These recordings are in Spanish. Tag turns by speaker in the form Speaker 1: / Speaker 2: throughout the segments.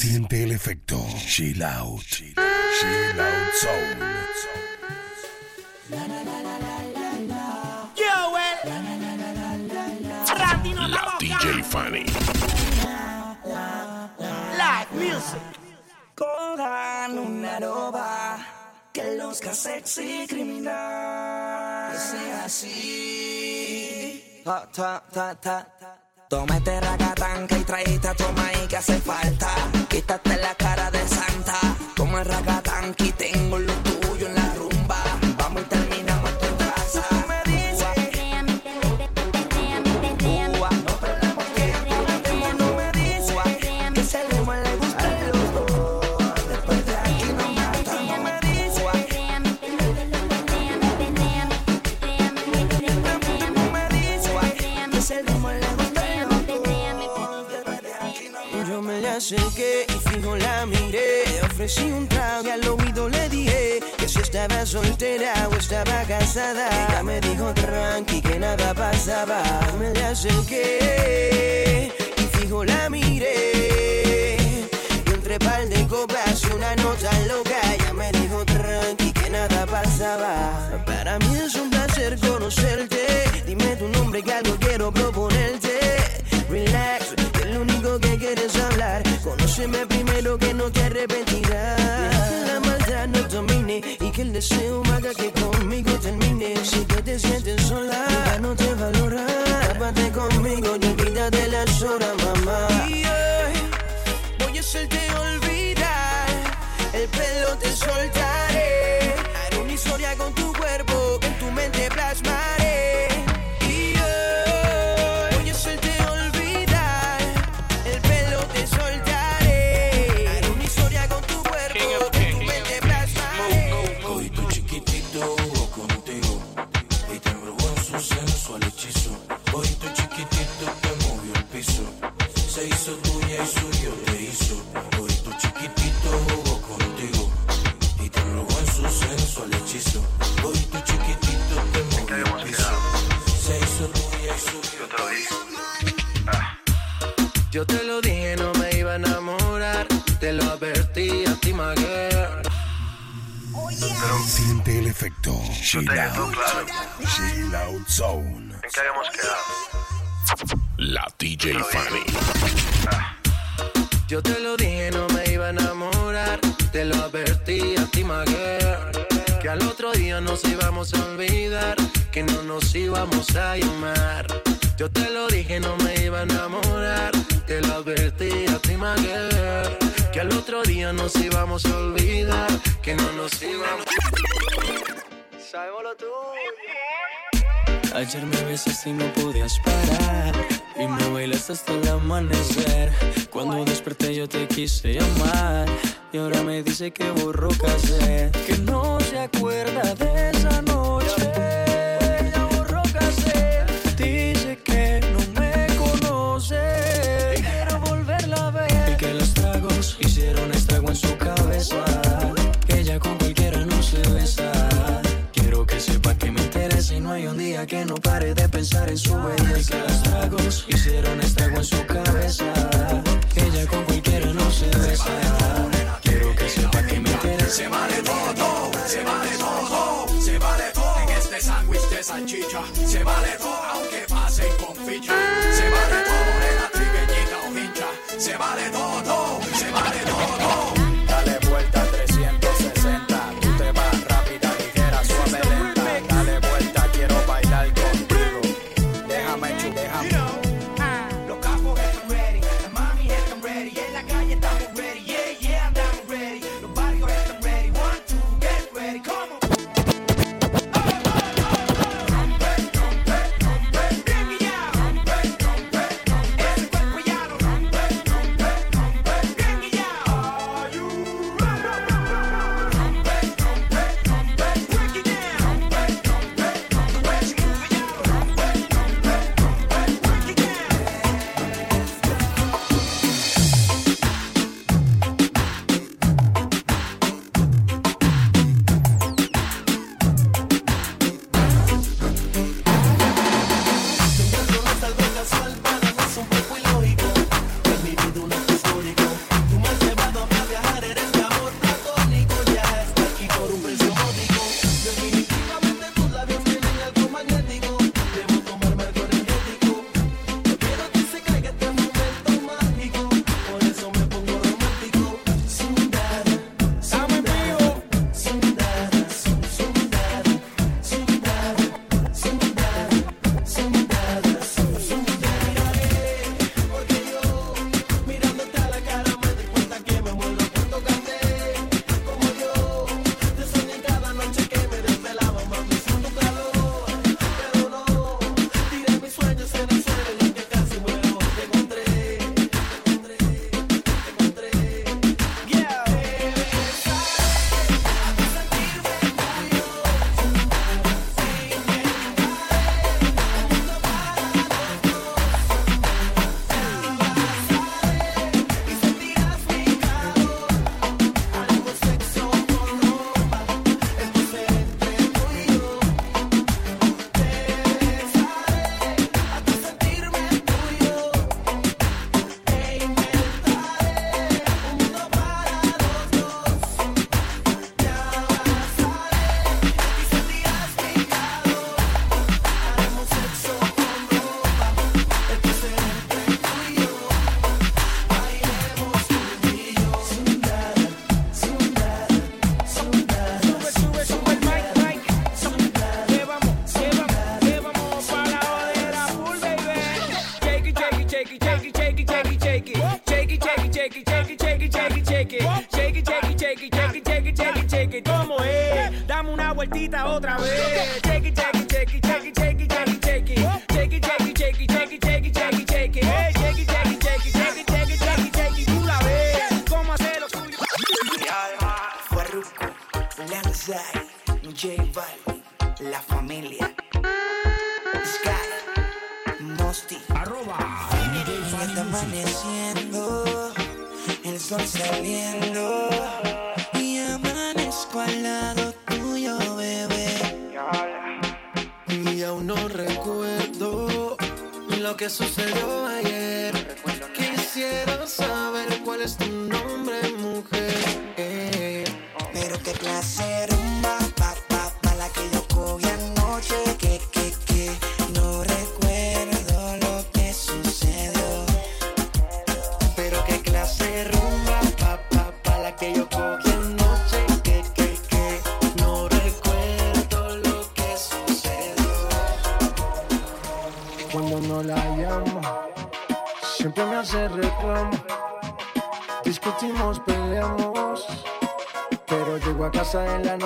Speaker 1: Siente el efecto. Chill out. Chill out
Speaker 2: no
Speaker 1: La DJ Fanny.
Speaker 2: Like music.
Speaker 3: Cojan una roba que luzca sexy criminal. Que sea así. Ta, ta, ta, ta. Toma este ragatanca y traíste a tu maíz que hace falta. Quítate la cara de santa. Toma el ragatanca y tengo lo tuyo en la rumba. Vamos y terminamos tu casa.
Speaker 4: Y fijo la miré. Le ofrecí un trago y al oído le dije que si estaba soltera o estaba casada. Ella me dijo tranqui que nada pasaba. Me le acerqué y fijo la miré. Y entre par de copas y una nota loca. Ella me dijo tranqui que nada pasaba. Para mí es un placer conocerte. Dime tu nombre que algo quiero proponerte. Relax, Conóceme primero que no te arrepentirás. Que la maldad no domine y que el deseo
Speaker 1: Chill out. Chill out zone.
Speaker 5: ¿En qué habíamos quedado?
Speaker 1: La DJ Fanny.
Speaker 4: Yo te lo dije, no me iba a enamorar. Te lo advertí a ti, my girl. Que al otro día nos íbamos a olvidar. Que no nos íbamos a llamar. Yo te lo dije, no me iba a enamorar. Te lo advertí a ti, my girl. Que al otro día nos íbamos a olvidar. Que no nos íbamos. Sabemos lo tuyo.
Speaker 6: Ayer me besaste y no podías parar Y me bailaste hasta el amanecer. Cuando desperté yo te quise llamar Y ahora me dice que borró cassette. Que no se acuerda de esa noche que no pare de pensar en su belleza. Que los tragos hicieron estrago en su cabeza. Ella con cualquiera no se besa. Quiero que sepa que me interesa.
Speaker 7: Se vale todo, se vale todo, se vale todo en este sándwich de salchicha. Se vale todo aunque pasen con ficha. Se vale todo de la trigueñita o hincha. Se vale todo, se vale todo.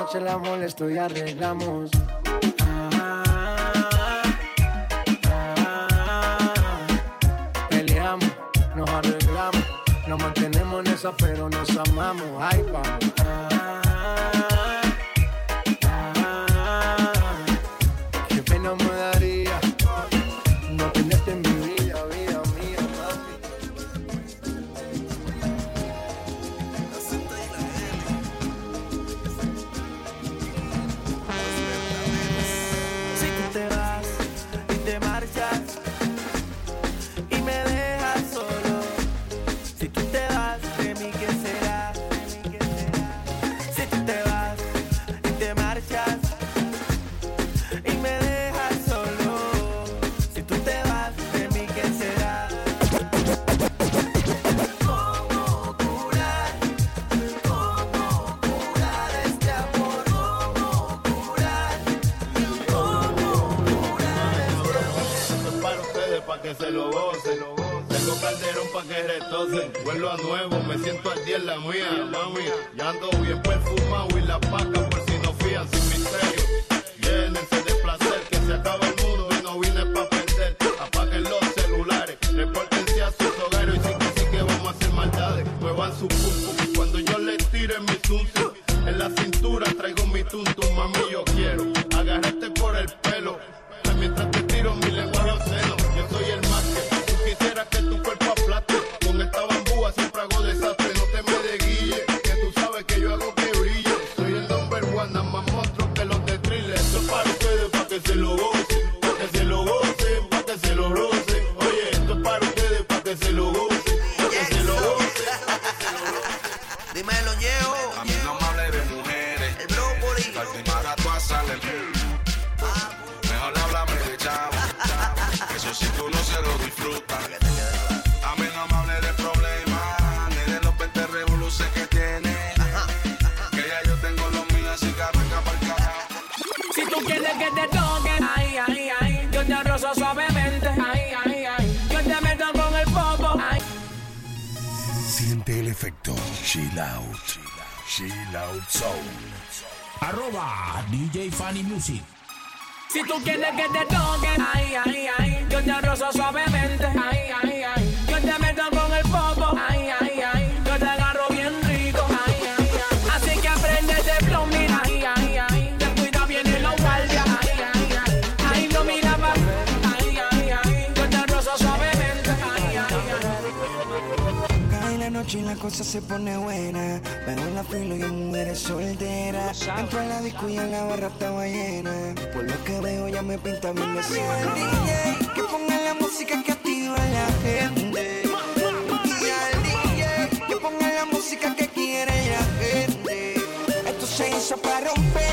Speaker 8: noche la molesto y arreglamos. Peleamos, nos arreglamos, nos mantenemos en esa, pero nos amamos. Ay, vamos.
Speaker 9: vuelo a nuevo, me siento al día en la mía, mami. Ya ando bien perfumado y las vacas por si no fían sin misterio.
Speaker 10: She Loud Soul.
Speaker 11: Arroba DJ Funny Music.
Speaker 12: Si tú quieres que te toque, ay, ay, ay, yo te rozo suavemente, ay, ay, ay, yo te meto con
Speaker 3: cosa se pone buena. Pero en la filo y mujeres solteras. Entro a la disco y en la barra estaba llena. Por lo que veo ya me pinta bien el DJ. Que ponga la música que activa la gente. Al DJ que ponga la música que quiere la gente. Esto se hizo para romper.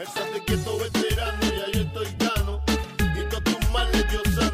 Speaker 3: Él se
Speaker 9: quieto veterano y ahí estoy gano. Y todos tus males yo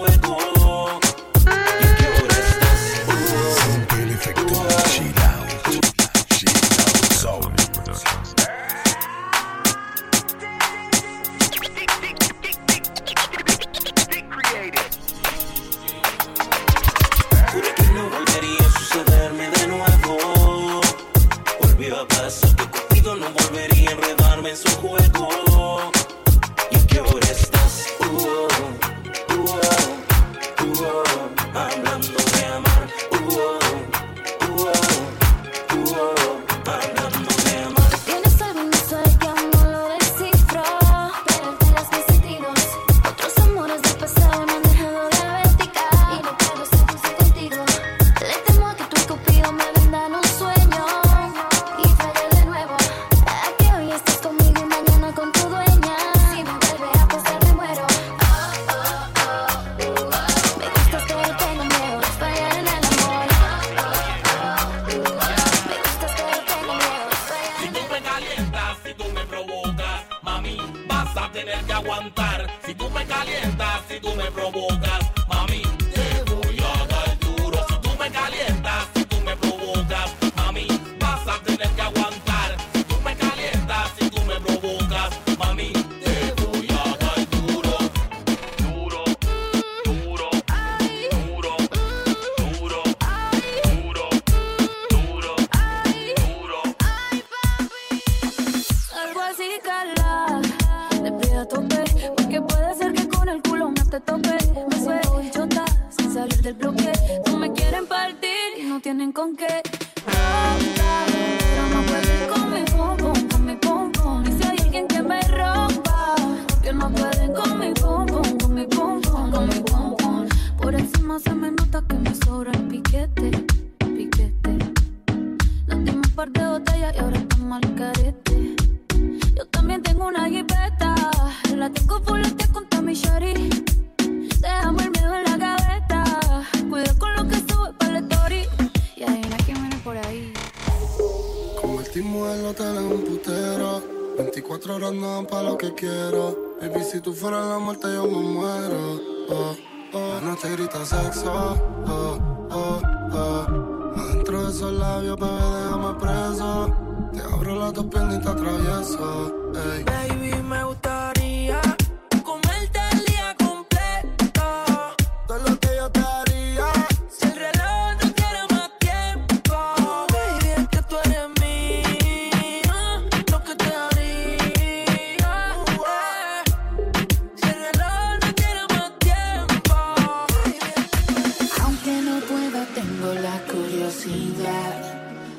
Speaker 13: hueco.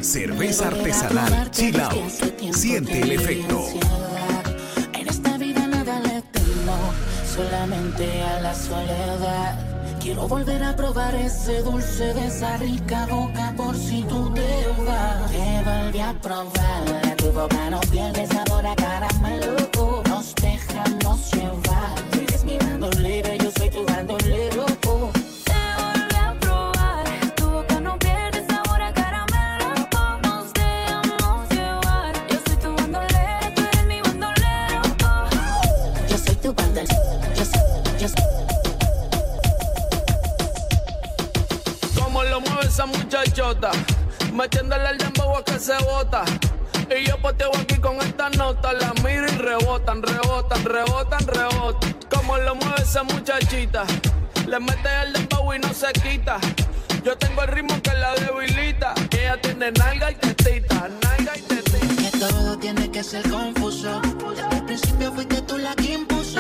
Speaker 14: Cerveza artesanal Chill Out. Siente el efecto.
Speaker 13: En esta vida nada le temo, solamente a la soledad. Quiero volver a probar ese dulce de esa rica boca por si tú te vas. Te volví a probar, tu boca no pierde sabor a caramelo. Nos dejamos llevar.
Speaker 15: Metiéndole el dembow a que se bota. Y yo poteo aquí con estas notas. La miro y rebotan, rebotan, rebotan, rebotan. Como lo mueve esa muchachita. Le mete el dembow y no se quita. Yo tengo el ritmo que la debilita. Ella tiene nalga y tetita, nalga y tetita.
Speaker 13: Que todo tiene que ser confuso. Desde el principio fuiste tú la que impuso.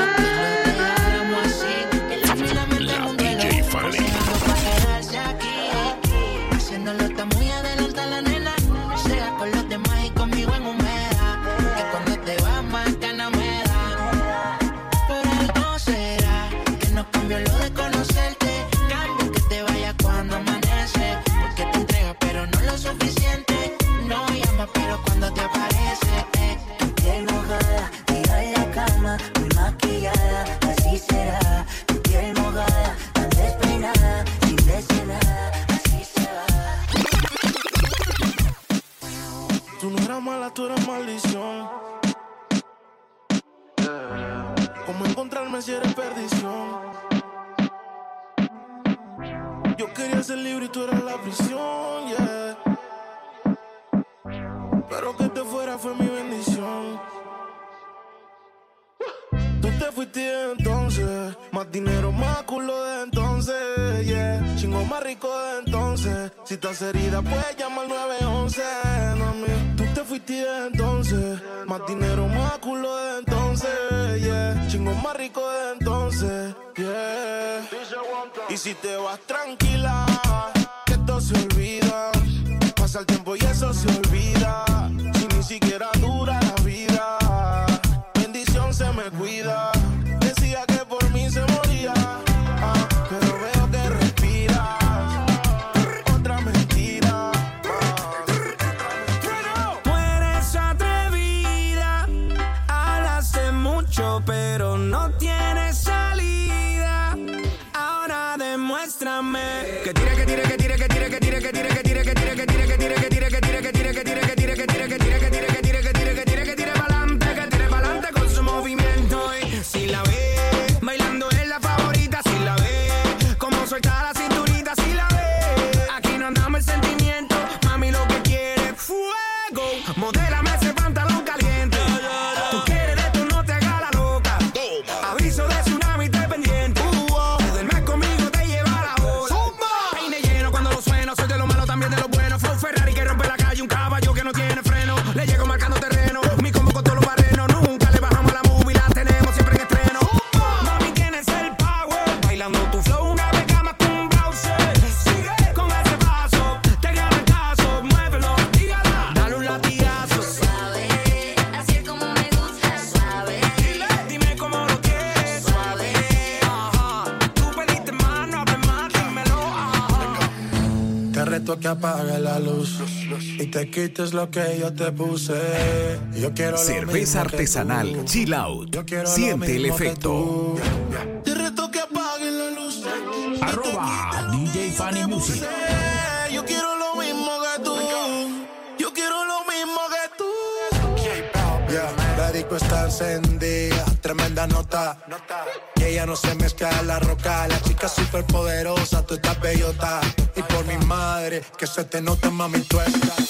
Speaker 13: que
Speaker 16: apague la luz y te quites lo que yo te puse. Yo quiero
Speaker 1: Cerveza artesanal Chill Out. Siente el efecto.
Speaker 16: Te reto que apague la luz.
Speaker 11: Arroba DJ Fanny Music.
Speaker 16: Yo quiero lo mismo que tú. Yo quiero lo mismo que tú. Yeah, Perico está encendida, tremenda nota. nota. Y ella no se mezcla la roca, la chica super poderosa, tú estás bellota madre, que se te nota, mami, tú estás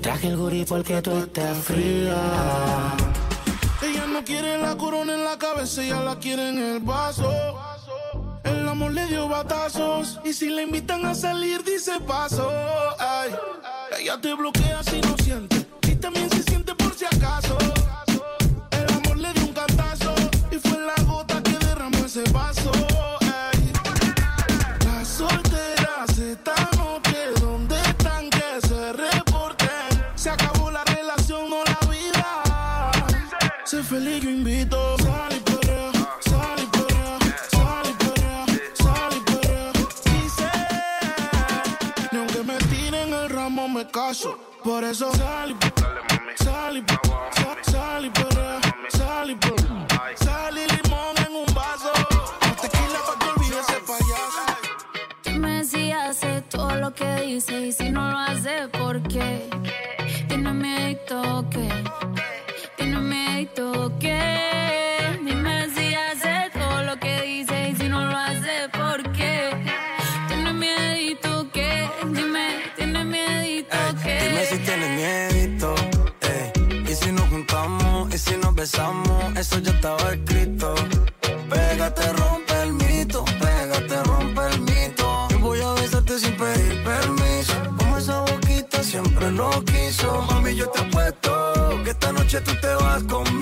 Speaker 17: Traje el gurí porque tú estás fría.
Speaker 16: Ella no quiere la corona en la cabeza, ella la quiere en el vaso. El amor le dio batazos y si la invitan a salir dice paso. Ay, ella te bloquea si no siente y también se siente por si acaso. paso. Por eso sal y sal y sal y perrea, sal y sal y limón en un vaso. Tequila pa' que olvides ese payaso.
Speaker 18: Dime si hace todo lo que dice y si no lo hace, ¿por qué? Tiene miedo que. empezamos, eso ya estaba escrito. Pégate, rompe el mito, pégate, rompe el
Speaker 3: mito. Yo
Speaker 18: voy
Speaker 3: a besarte sin pedir permiso. Como esa boquita siempre lo quiso.
Speaker 19: Mami, yo te
Speaker 20: apuesto que esta noche
Speaker 1: tú
Speaker 19: te
Speaker 1: vas conmigo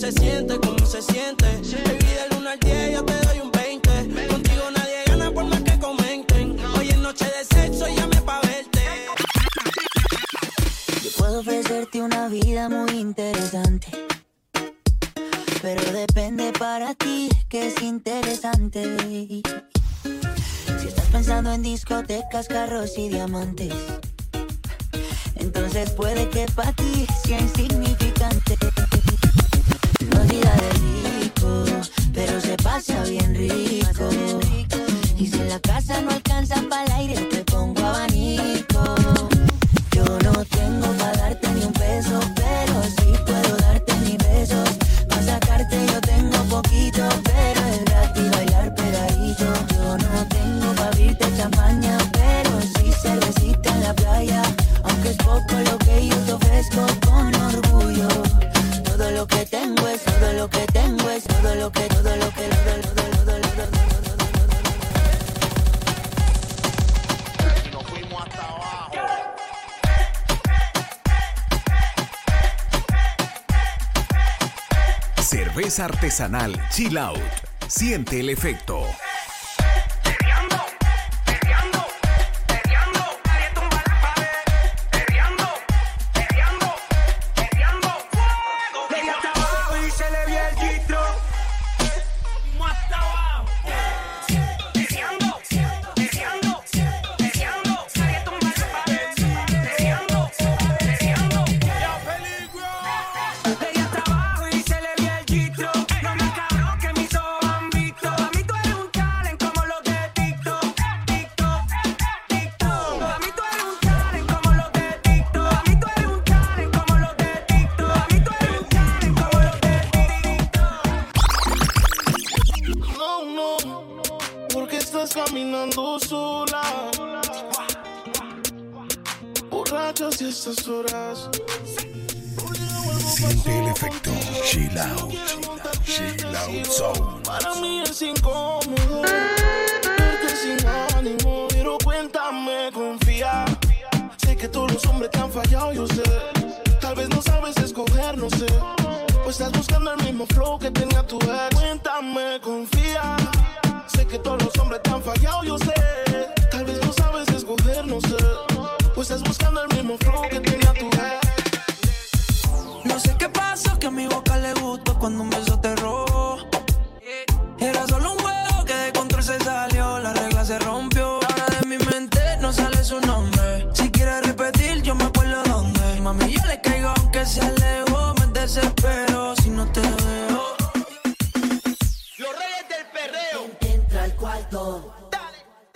Speaker 1: se siente, cómo se siente. Baby, del 1 al 10 yo te doy un 20. Contigo nadie gana por más que comenten. Hoy es noche de sexo y llame pa' verte.
Speaker 21: Yo puedo ofrecerte una vida muy interesante. Pero depende para ti que es interesante. Si estás pensando en discotecas, carros y diamantes, entonces puede que para ti sea insignificante vida de rico, pero se pasa bien rico. Y si en la casa no alcanza para el aire, te
Speaker 16: artesanal Chill Out. Siente el efecto.
Speaker 8: tu ex. Cuéntame, confía.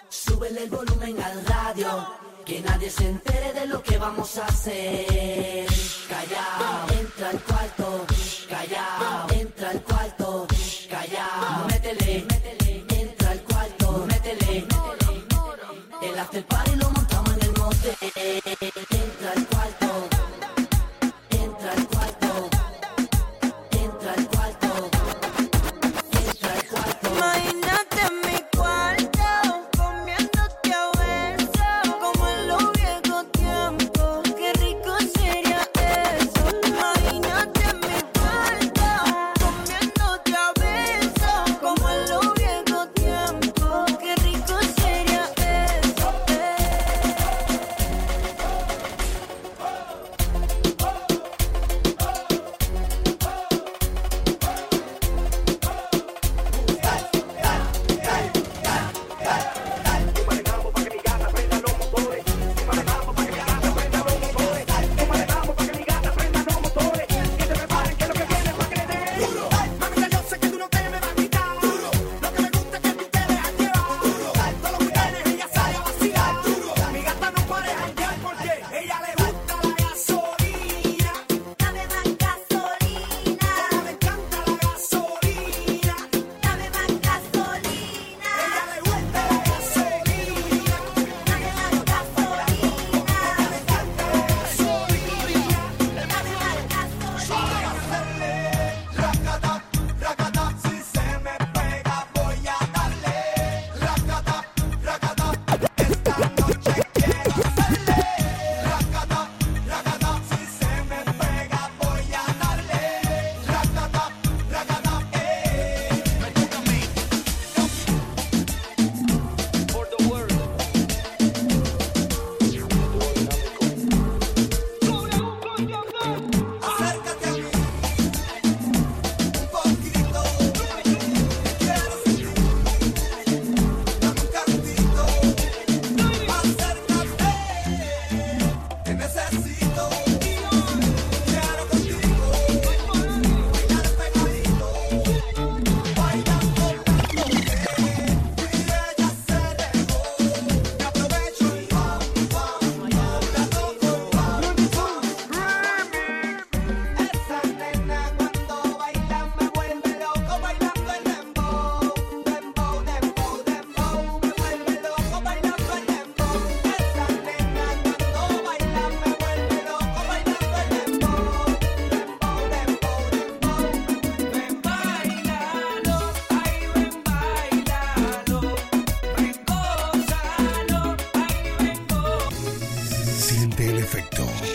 Speaker 21: Súbele el volumen al radio, que nadie se entere de lo que vamos a hacer. Callao, entra al cuarto, callao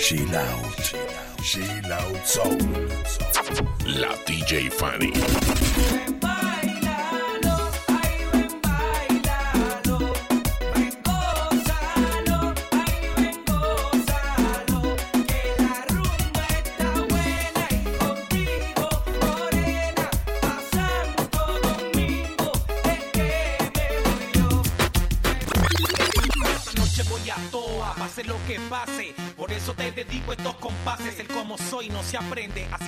Speaker 1: Chill out. Chill out soul. La DJ Fanny.
Speaker 22: Se aprende, así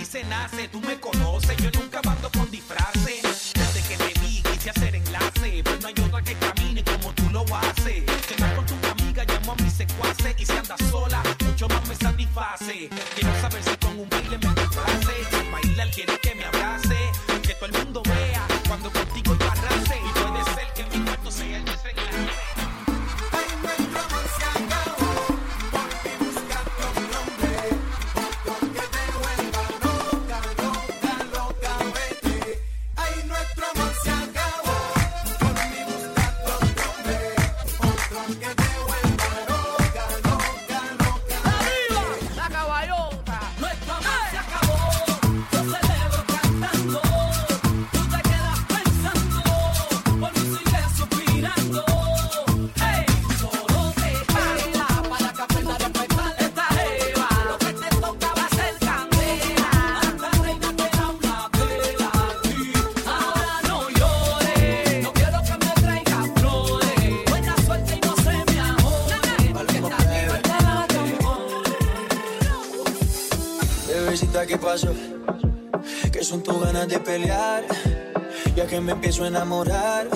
Speaker 23: pelear, ya que me empiezo a enamorar.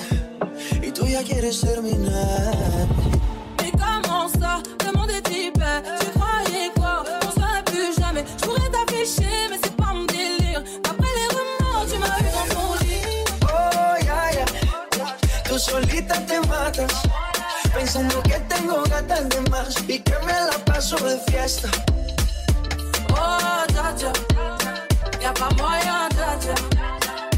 Speaker 23: Y tú ya quieres terminar.
Speaker 18: Et comment ça? Comment des types Tu croyais quoi? On se verrait plus jamais. Je pourrais t'afficher mais c'est pas mon délire. Après les rumeurs tu m'as eu dans ton lit.
Speaker 23: Oh, ya, ya, tú solita te matas, pensando que tengo gatas de más y que me la paso de fiesta.
Speaker 18: Oh dja Y'a pas moyen dja dja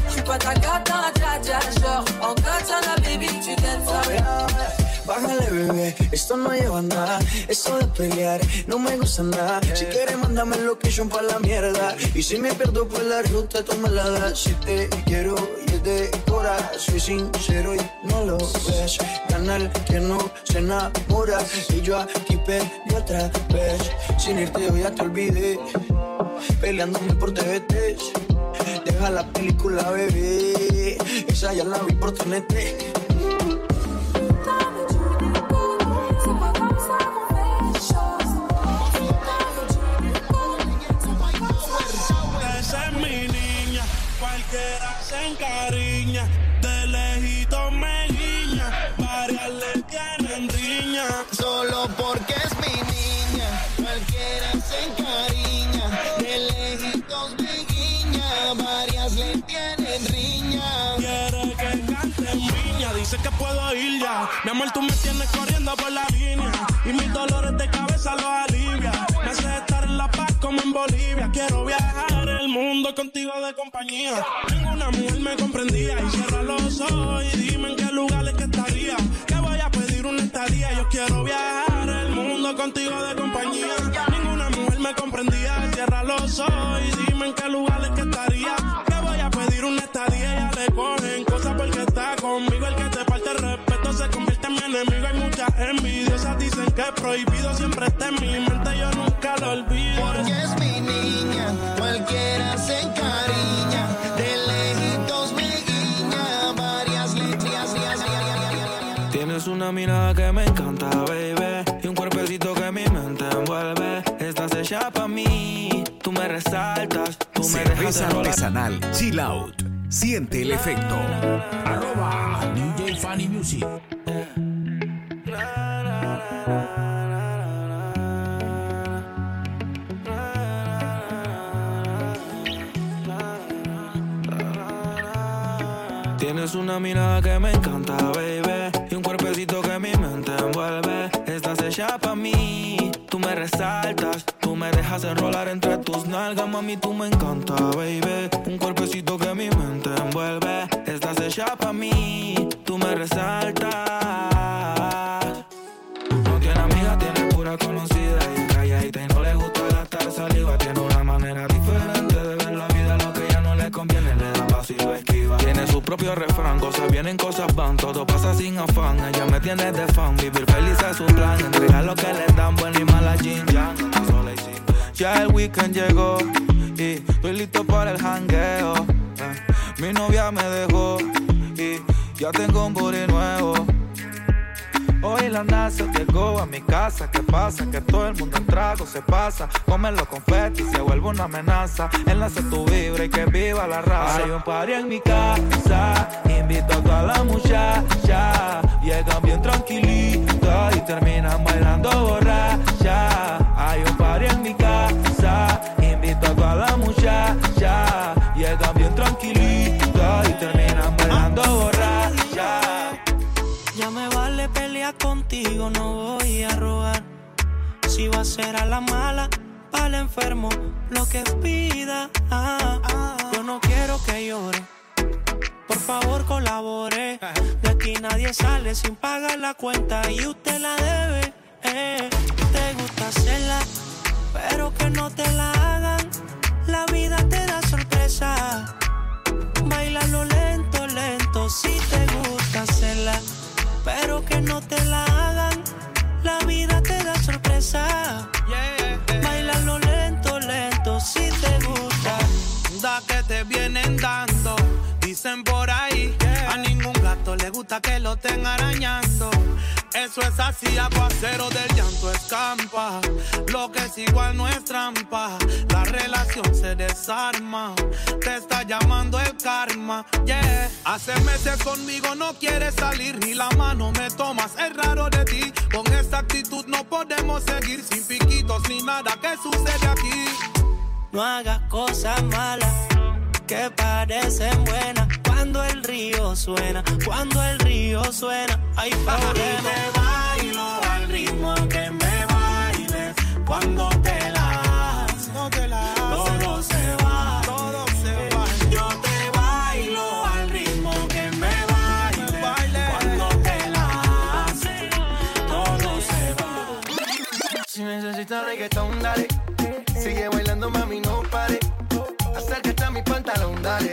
Speaker 18: J'suis pas ta gata dja Genre en katana baby tu t'aimes ça
Speaker 23: Bájale, bebé, esto no lleva nada. Eso de pelear no me gusta nada. Si quieres, mándame el location pa' la mierda. Y si me pierdo por la ruta, tú me la das. Si te quiero y es de cora, soy sincero y no lo ves. Canal que no se enamora. Y yo aquí perdí otra vez. Sin irte, yo ya te olvidé. Peleándome por TVT. Deja la película, bebé. Esa ya la vi por TNT.
Speaker 16: Mi amor, tú me tienes corriendo por la línea, y mis dolores de cabeza los alivia. Me hace estar en La Paz como en Bolivia. Quiero viajar el mundo contigo de compañía. Ninguna mujer me comprendía y cierra los ojos y dime en qué lugares que estaría. Que voy a pedir una estadía. Yo quiero viajar el mundo contigo de compañía. Ninguna mujer me comprendía. Cierra los ojos y dime en qué lugares envidiosas. Dicen que es prohibido. Siempre está en mi mente. Yo nunca lo olvido.
Speaker 4: Porque es mi niña, cualquiera se encariña, de lejitos me guiña, varias letras,
Speaker 23: Tienes una mirada que me encanta, baby. Y un cuerpecito que mi mente envuelve. Estás hecha pa' mí. Tú me resaltas. Tú me dejas
Speaker 14: Cerveza artesanal Chill Out. Siente el efecto.
Speaker 11: Arroba DJ Funny Music.
Speaker 23: Una mirada que me encanta, baby. Y un cuerpecito que mi mente envuelve. Estás hecha pa' mí. Tú me resaltas. Tú me dejas enrolar entre tus nalgas, mami. Tú me encanta, baby. Un cuerpecito que mi mente envuelve. Estás hecha pa' mí. Tú me resaltas. No tiene amiga, tiene pura conocida. Y calladita y no le gusta
Speaker 24: propio refrán. Cosas vienen, cosas van, todo pasa sin afán. Ella me tiene de fan, vivir feliz es su plan. Entregar lo que le dan, bueno y mala Jin Ya el weekend llegó y estoy listo para el jangueo. Eh, Mi novia me dejó y ya tengo un booty nuevo. Hoy la NASA llegó a mi casa. ¿Qué pasa? Que todo el mundo en trago se pasa. Comen los confetis se vuelve una amenaza. Enlace tu vibra y que viva la raza. Hay un party en mi casa. Invito a toda la muchacha. Llegan bien tranquilitas y terminan bailando borracha.
Speaker 25: Ya me vale pelear contigo, no voy a rogar. Si va a ser a la mala, para el enfermo, lo que pida. Ah. Yo no quiero que llore. Por favor, colabore. De aquí nadie sale sin pagar la cuenta y usted la debe. Eh, te gusta hacerla, pero que no te la hagan. La vida te da sorpresa. Bailalo lento, lento, si te gusta hacerla, pero que no te la hagan. La vida te da sorpresa. Bailalo lento, lento, si te gusta.
Speaker 8: Da que te vienen dando, dicen por ahí. A ningún gato le gusta que lo estén arañando. Eso es así, aguacero del llanto escampa. Lo que es igual no es trampa. La relación se desarma. Te está llamando el karma. Yeah. Hace meses conmigo no quieres salir, ni la mano me tomas. Es raro de ti. Con esta actitud no podemos seguir sin piquitos ni nada. ¿Qué sucede aquí?
Speaker 25: No hagas cosas malas que parecen buenas. Cuando el río suena, cuando el río suena, hay problemas.
Speaker 8: te bailo al ritmo que me bailes. Cuando te la haces, todo se va, todo se va. Yo te bailo al ritmo que me bailes. Cuando te la haces, todo se va.
Speaker 26: Si necesitas reggaetón, dale. Sigue bailando, mami, no pare. Acércate a mi pantalón, dale.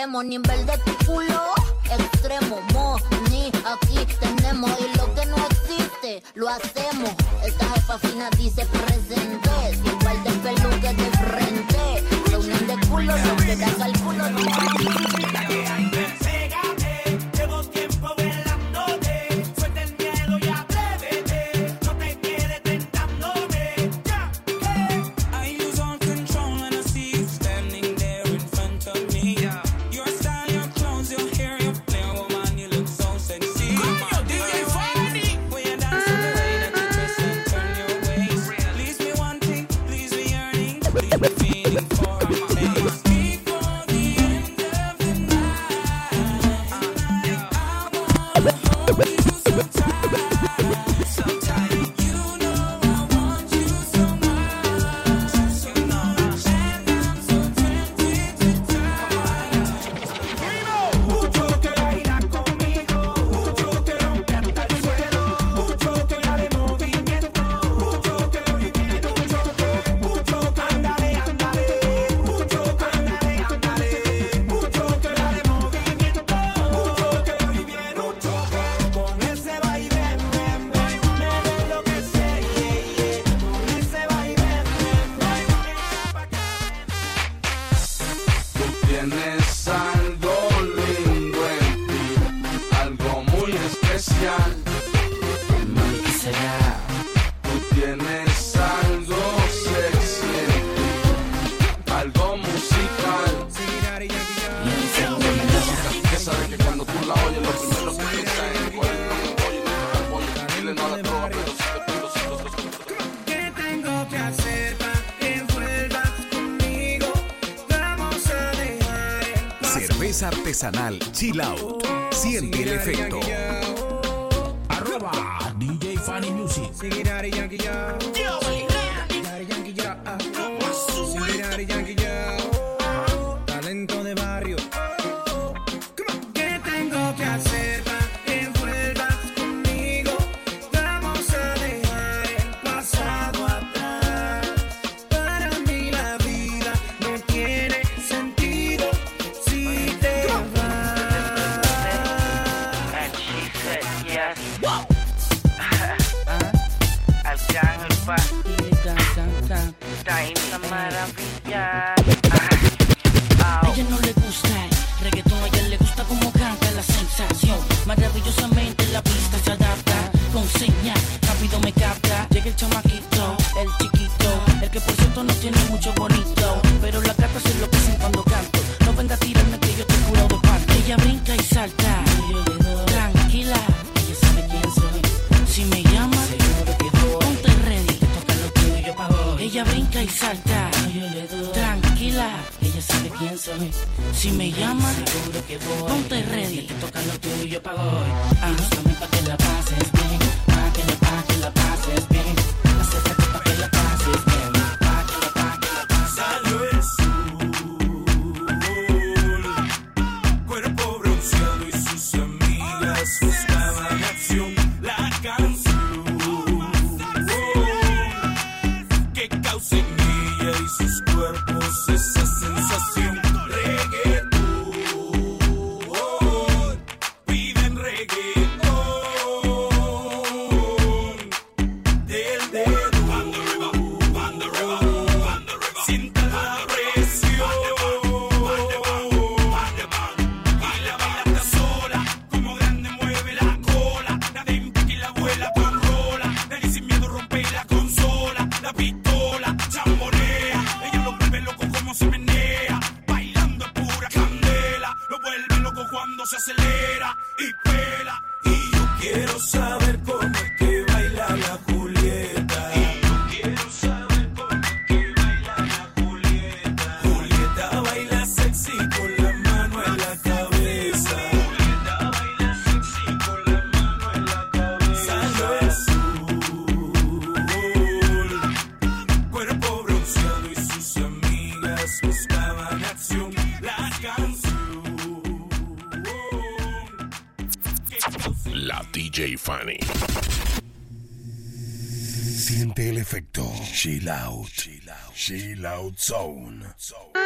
Speaker 27: Oh, supremo nivel de tu culo. Extremo, mo, ni aquí tenemos. Y lo que no existe, lo hacemos. Esta jefa fina dice presente. Par de peluques de frente. Reunión de culo, lo que da cálculo.
Speaker 28: Llevo
Speaker 14: artesanal Chill Out. Siente el efecto.
Speaker 11: Arroba DJ Funny Music.
Speaker 13: Yankee Si
Speaker 10: me llamas, ponte ready. Te toca lo tuyo para hoy.
Speaker 1: Chill out. Chill out zone. zone.